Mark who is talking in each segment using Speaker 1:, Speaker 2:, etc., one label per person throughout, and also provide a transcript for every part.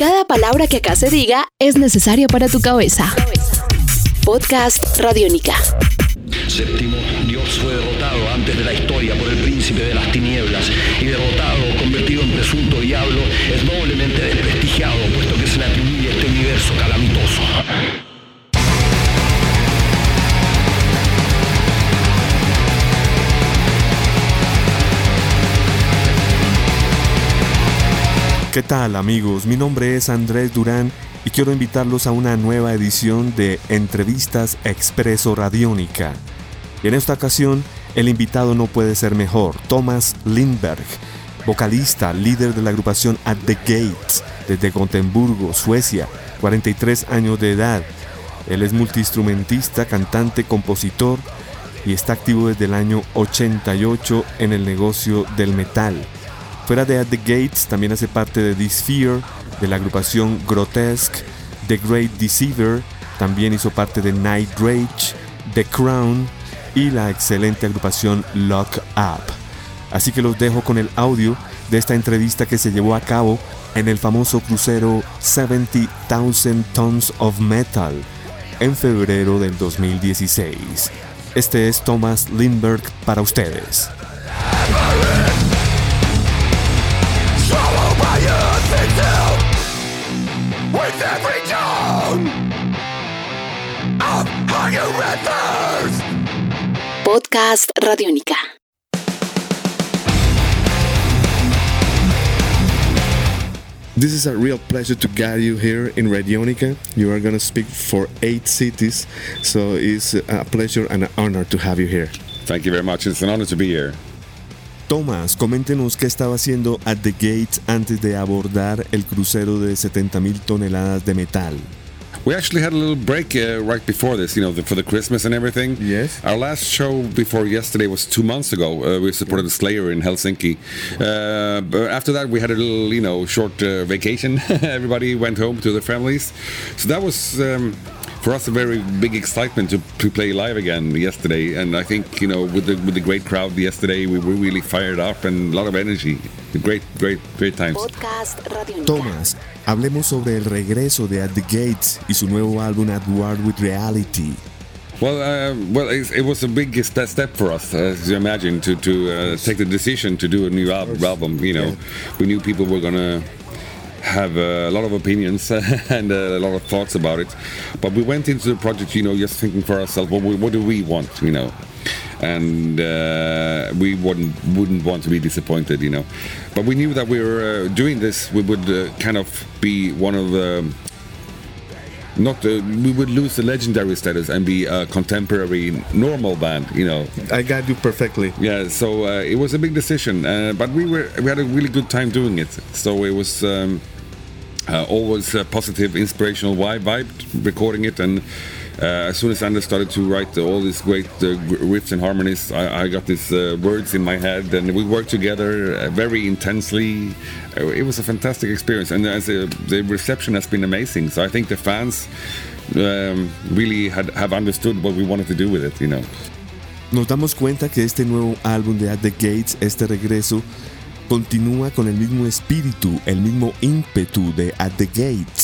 Speaker 1: Cada palabra que acá se diga es necesaria para tu cabeza. Podcast Radiónica.
Speaker 2: Séptimo, Dios fue derrotado antes de la historia por el príncipe de las tinieblas y derrotado, convertido en presunto diablo, es doblemente desprestigiado, puesto que se le atribuye este universo calamitoso.
Speaker 3: ¿Qué tal amigos? Mi nombre es Andrés Durán y quiero invitarlos a una nueva edición de Entrevistas Expreso Radiónica. Y en esta ocasión, el invitado no puede ser mejor, Thomas Lindberg, vocalista, líder de la agrupación At the Gates, desde Gotemburgo, Suecia, 43 años de edad. Él es multiinstrumentista, cantante, compositor y está activo desde el año 88 en el negocio del metal. Fuera de At the Gates, también hace parte de This Fear, de la agrupación Grotesque, The Great Deceiver, también hizo parte de Night Rage, The Crown y la excelente agrupación Lock Up. Así que los dejo con el audio de esta entrevista que se llevó a cabo en el famoso crucero 70,000 Tons of Metal en febrero del 2016. Este es Thomas Lindberg para ustedes.
Speaker 4: With every tone of higher rivers.
Speaker 1: Podcast Radiónica.
Speaker 3: This is a real pleasure to guide you here in Radionica. You are going to speak for eight cities, so it's a pleasure and an honor to have you here.
Speaker 5: Thank you very much. It's an honor to be here.
Speaker 3: Thomas, coméntenos qué estaba haciendo at the Gates antes de abordar el crucero de 70.000 toneladas de metal.
Speaker 5: We actually had a little break uh, right before this, you know, the, for the Christmas and everything.
Speaker 3: Yes.
Speaker 5: Our last show before yesterday was two months ago. Uh, we supported the Slayer in Helsinki. Uh, but after that, we had a little, you know, short uh, vacation. Everybody went home to their families. So that was. Um, for us, a very big excitement to, to play live again yesterday, and I think you know with the with the great crowd yesterday, we were really fired up and a lot of energy. Great, great, great times.
Speaker 1: Podcast Radiónica.
Speaker 3: Thomas, hablemos sobre el regreso de At the Gates y su nuevo álbum At War with Reality.
Speaker 5: Well, uh, well, it, it was a big st- step for us, as you imagine, to to uh, take the decision to do a new al- album. You know, we knew people were gonna have a lot of opinions and a lot of thoughts about it, but we went into the project, you know, just thinking for ourselves, what, what do we want, you know, and uh, we wouldn't wouldn't want to be disappointed, you know, but we knew that we were uh, doing this, we would uh, kind of be one of the not uh, we would lose the legendary status and be a contemporary normal band you know
Speaker 3: I got you perfectly.
Speaker 5: yeah so uh, it was a big decision uh, but we were we had a really good time doing it so it was um, uh, always a positive inspirational vibe, vibe recording it and as soon as Anders started to write all these great uh, riffs and harmonies, I, I got these uh, words in my head, and we worked together uh, very intensely. Uh, It was a fantastic experience, and as a, the reception has been amazing. So I think the fans um, really had, have understood what we wanted to do with it. You know.
Speaker 3: Nos damos cuenta que este nuevo álbum de At the Gates, este regreso, continúa con el mismo espíritu, el mismo ímpetu de At the Gates.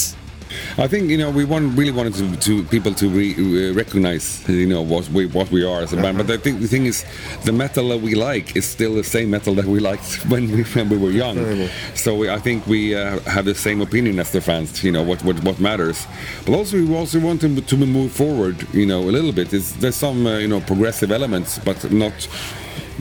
Speaker 5: I think you know we want really wanted to, to people to re, uh, recognize you know what we what we are as a band. But I think the thing is, the metal that we like is still the same metal that we liked when we when we were young. So we, I think we uh, have the same opinion as the fans. You know what what, what matters. But also we also want to, to move forward. You know a little bit. It's, there's some uh, you know progressive elements, but not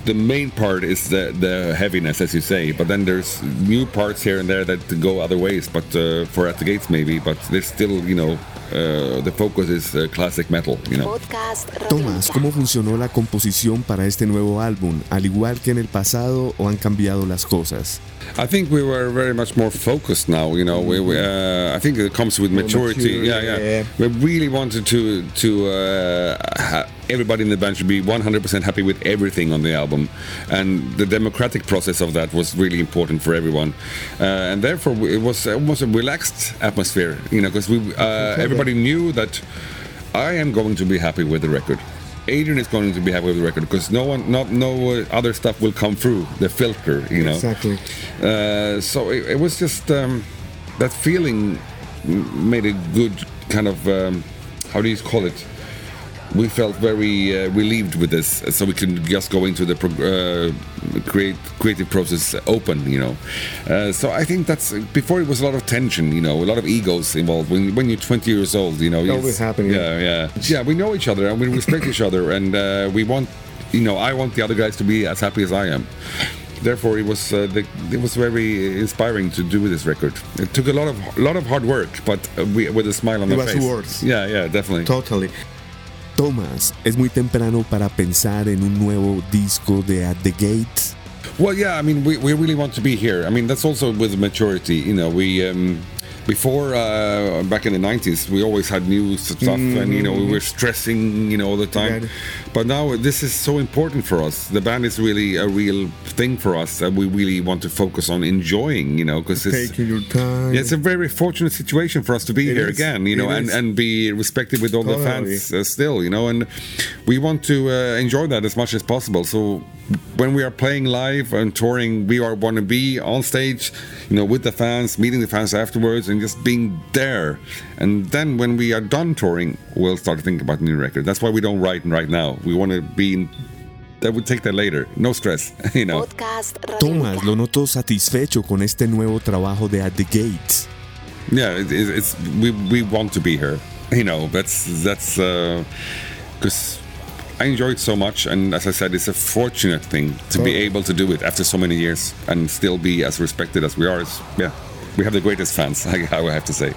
Speaker 5: the main part is the the heaviness, as you say. But then there's new parts here and there that go other ways. But uh, for at the gates maybe. But there's still you know uh, the focus is uh, classic metal. You know.
Speaker 1: Podcast
Speaker 3: Tomás,
Speaker 1: Radiónica.
Speaker 3: ¿cómo funcionó la composición para este nuevo álbum? Al igual que en el pasado, ¿o han cambiado las cosas?
Speaker 5: I think we were very much more focused now. You know, we, we, uh, I think it comes with maturity.
Speaker 3: mature,
Speaker 5: yeah, yeah,
Speaker 3: yeah.
Speaker 5: We really wanted to to uh, ha- everybody in the band should be 100% happy with everything on the album, and the democratic process of that was really important for everyone. Uh, and therefore, it was almost a relaxed atmosphere. You know, because we uh, everybody knew that I am going to be happy with the record. Adrian is going to be happy with the record because no one, not no other stuff will come through the filter, you know.
Speaker 3: Exactly.
Speaker 5: Uh, so it, it was just um, that feeling made a good kind of um, how do you call it? We felt very uh, relieved with this, so we can just go into the prog- uh, create creative process open, you know. Uh, so I think that's before it was a lot of tension, you know, a lot of egos involved. When, when you're 20 years old, you know,
Speaker 6: Always happening.
Speaker 5: Yeah, yeah, yeah. We know each other and we respect each other, and uh, we want, you know, I want the other guys to be as happy as I am. Therefore, it was uh, the, it was very inspiring to do this record. It took a lot of a lot of hard work, but uh, we, with a smile on
Speaker 6: It
Speaker 5: the
Speaker 6: was
Speaker 5: face.
Speaker 6: worth.
Speaker 5: Yeah, yeah, definitely.
Speaker 6: Totally.
Speaker 3: Thomas, es muy temprano para pensar en un nuevo disco de At the Gates.
Speaker 5: Well, yeah, I mean, we, we really want to be here. I mean, that's also with maturity. You know, we um, before uh, back in the '90s, we always had new stuff, and you know, we were stressing, you know, all the time. But now this is so important for us. The band is really a real thing for us that we really want to focus on enjoying. You know, because it's.
Speaker 6: Taking your time.
Speaker 5: Yeah, it's a very fortunate situation for us to be
Speaker 6: It
Speaker 5: here
Speaker 6: is.
Speaker 5: again, you know,
Speaker 6: It
Speaker 5: and,
Speaker 6: is.
Speaker 5: and be respected with all the fans uh, still, you know, and we want to uh, enjoy that as much as possible. So when we are playing live and touring, we are want to be on stage, you know, with the fans, meeting the fans afterwards, and just being there. And then when we are done touring, we'll start to think about the new record. That's why we don't write right now. We want to be in. That would take that later. No stress, you know.
Speaker 1: Podcast
Speaker 3: Thomas
Speaker 1: Radiónica.
Speaker 3: lo noto satisfecho con este nuevo trabajo de At the Gates.
Speaker 5: yeah it, it- it's we we want to be here you know that's that's uh, because i enjoy it so much and as i said it's a fortunate thing to be able to do it after so many years and still be as respected as we are It's- yeah we have the greatest fans i, I have to say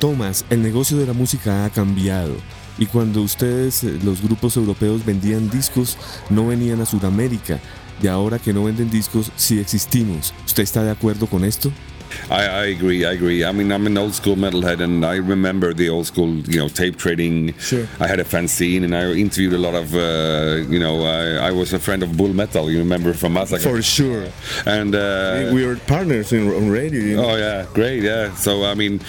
Speaker 3: Thomas, el negocio de la música ha cambiado. Y cuando ustedes, los grupos europeos, vendían discos, no venían a Sudamérica. Y ahora que no venden discos, sí existimos. ¿Usted está de acuerdo con esto?
Speaker 5: I, I agree. I agree. I mean, I'm an old school metalhead, and I remember the old school, you know, tape trading.
Speaker 6: Sure.
Speaker 5: I had a fanzine, and I interviewed a lot of, uh, you know, I, I was a friend of Bull Metal. You remember from Massacre?
Speaker 6: For sure.
Speaker 5: And uh,
Speaker 6: we were partners in, on radio. You know?
Speaker 5: Oh yeah, great, yeah. So I mean,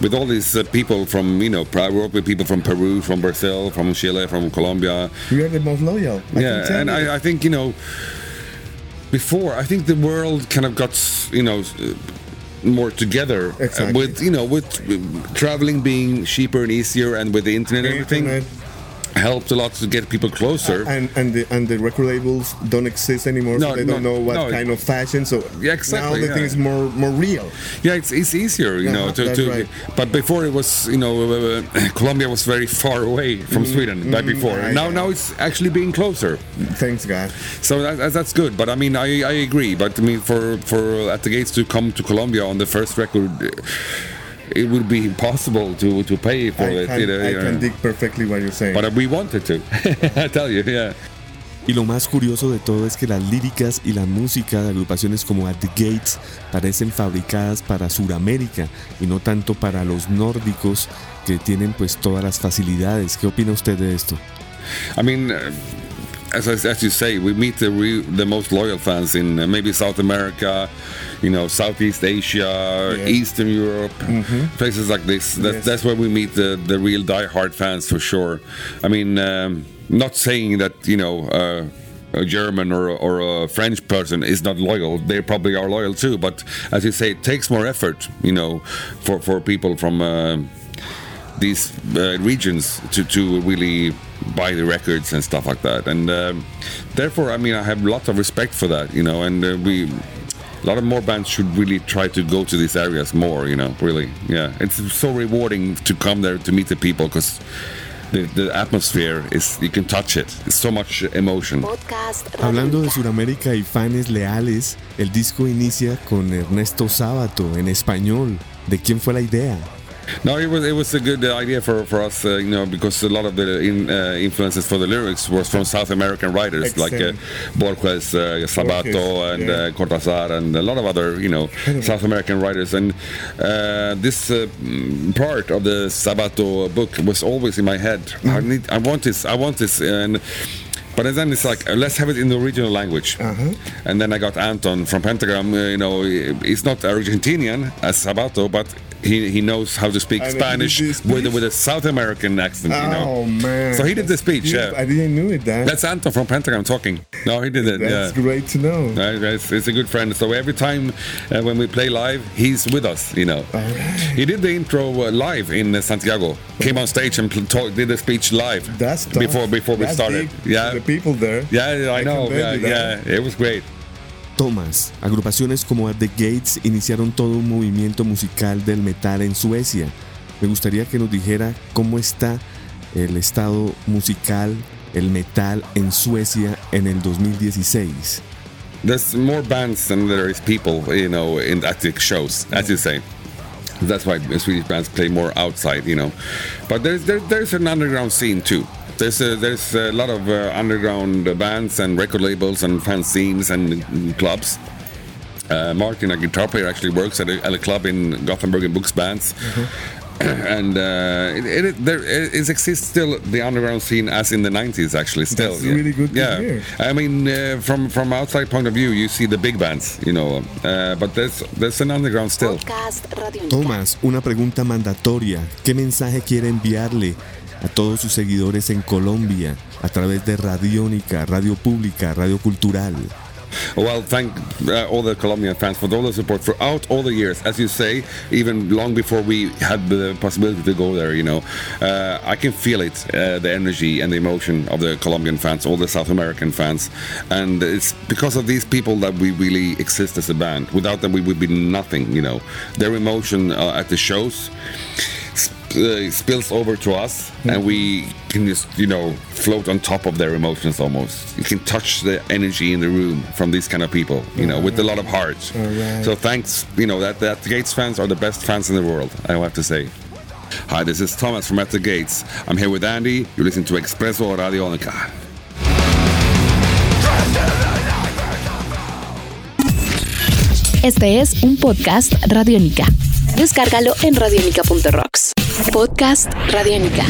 Speaker 5: with all these uh, people from you know, I work with people from Peru, from Brazil, from Chile, from Colombia.
Speaker 6: We are the most loyal. I
Speaker 5: yeah,
Speaker 6: can tell
Speaker 5: and
Speaker 6: you.
Speaker 5: I, I think you know, before I think the world kind of got you know. More together uh,
Speaker 6: Exactly.
Speaker 5: with you know with traveling being cheaper and easier and with the internet and everything
Speaker 6: Internet.
Speaker 5: Helped a lot to get people closer
Speaker 6: and and the and the record labels don't exist anymore,
Speaker 5: No,
Speaker 6: so they
Speaker 5: no,
Speaker 6: don't know what
Speaker 5: no.
Speaker 6: kind of fashion. So
Speaker 5: Yeah, exactly,
Speaker 6: now the
Speaker 5: yeah.
Speaker 6: thing is more more real.
Speaker 5: Yeah, it's, it's easier, you know. To, to,
Speaker 6: right.
Speaker 5: But before it was, you know, uh, Colombia was very far away from Sweden. That before.
Speaker 6: Mm-hmm. right,
Speaker 5: now, now it's actually being closer.
Speaker 6: Thanks, God.
Speaker 5: So that, that- that's good. But I mean, I, I agree. But I mean, for for At the Gates to come to Colombia on the first record, uh, it would be impossible to to pay for
Speaker 6: I
Speaker 5: it.
Speaker 6: can,
Speaker 5: you know,
Speaker 6: I
Speaker 5: you
Speaker 6: can
Speaker 5: know.
Speaker 6: dig perfectly what you're saying.
Speaker 5: But we wanted to. I tell you, yeah.
Speaker 3: Y lo más curioso de todo es que las líricas y la música de agrupaciones como At the Gates parecen fabricadas para Sudamérica y no tanto para los nórdicos que tienen pues todas las facilidades. ¿Qué opina usted de esto?
Speaker 5: I mean, uh, as, I- as you say, we meet the re- the most loyal fans in uh, maybe South America, you know, Southeast Asia,
Speaker 6: Yeah.
Speaker 5: Eastern Europe, places like this. That,
Speaker 6: Yes.
Speaker 5: That's where we meet the, the real die-hard fans for sure. I mean, um, not saying that you know. Uh, a German or, or a French person is not loyal. They probably are loyal too, but as you say, it takes more effort, you know, for, for people from uh, these uh, regions to, to really buy the records and stuff like that. And um, therefore, I mean, I have lots of respect for that, you know, and uh, we. A lot of more bands should really try to go to these areas more, you know, really. Yeah. It's so rewarding to come there to meet the people because the, the atmosphere is, you can touch it. It's so much emotion.
Speaker 1: Podcast
Speaker 3: Hablando de Sudamérica y fans leales, el disco inicia con Ernesto Sábato en español. ¿De quién fue la idea?
Speaker 5: No, it was it was a good uh, idea for for us, uh, you know, because a lot of the in, uh, influences for the lyrics was from South American writers like uh, Borges, uh, Sabato, and
Speaker 6: yeah.
Speaker 5: uh, Cortázar, and a lot of other, you know, South American writers. And uh, this uh, mm, part of the Sabato book was always in my head. I need, I want this, I want this, and. But then it's like let's have it in the original language.
Speaker 6: Uh-huh.
Speaker 5: And then I got Anton from Pentagram. Uh, you know, he's not Argentinian as Sabato, but he, he knows how to speak
Speaker 6: he
Speaker 5: Spanish with with a South American accent. You know.
Speaker 6: Oh man!
Speaker 5: So he did the speech. Yeah.
Speaker 6: I didn't know it. That
Speaker 5: That's Anton from Pentagram talking. No, he did it.
Speaker 6: that's
Speaker 5: yeah.
Speaker 6: great to know.
Speaker 5: Right, It's, it's a good friend. So every time uh, when we play live, he's with us. You know, he did the intro uh, live in uh, Santiago. Came on stage and talk, did the speech live.
Speaker 6: That's tough.
Speaker 5: before before we started. Yeah,
Speaker 6: The people there.
Speaker 5: yeah, yeah, I
Speaker 6: I
Speaker 5: know. Yeah, yeah, it was great.
Speaker 3: Thomas, agrupaciones como At the Gates iniciaron todo un movimiento musical del metal en Suecia. Me gustaría que nos dijera cómo está el estado musical, el metal en Suecia en el 2016.
Speaker 5: There's more bands than there is people, you know, in at shows, as you say. That's why Swedish bands play more outside, you know. But there's there, there's an underground scene too. There's a, there's a lot of uh, underground bands and record labels and fanzines and mm, clubs. Uh, Martin, a guitar player, actually works at a, at a club in Gothenburg and books bands. and uh, it, it, there it, exists still the underground scene as in the 90s actually still
Speaker 6: That's
Speaker 5: yeah.
Speaker 6: really good to
Speaker 5: yeah
Speaker 6: hear.
Speaker 5: I mean uh, from from outside point of view you see the big bands you know uh, but there's there's an underground still.
Speaker 3: Thomas, una pregunta mandatoria. ¿Qué mensaje quiere enviarle a todos sus seguidores en Colombia a través de Radiónica, Radio Pública, Radio Cultural?
Speaker 5: Well, thank uh, all the Colombian fans for all the support throughout all the years. As you say, even long before we had the possibility to go there, you know, uh, I can feel it, uh, the energy and the emotion of the Colombian fans, all the South American fans, and it's because of these people that we really exist as a band. Without them, we would be nothing. You know, their emotion uh, at the shows uh, spills over to us, and we can just, you know, float on top of their emotions almost. You can touch the energy in the room from these kind of people, you know, with a lot of heart.
Speaker 6: Alright.
Speaker 5: So thanks, you know, that that Gates fans are the best fans in the world. I have to say. Hi, this is Thomas from At the Gates. I'm here with Andy. You listen to Expresso Radionica.
Speaker 1: Este es un podcast Radiónica. Descárgalo en radiónica.rocks. Podcast Radiónica.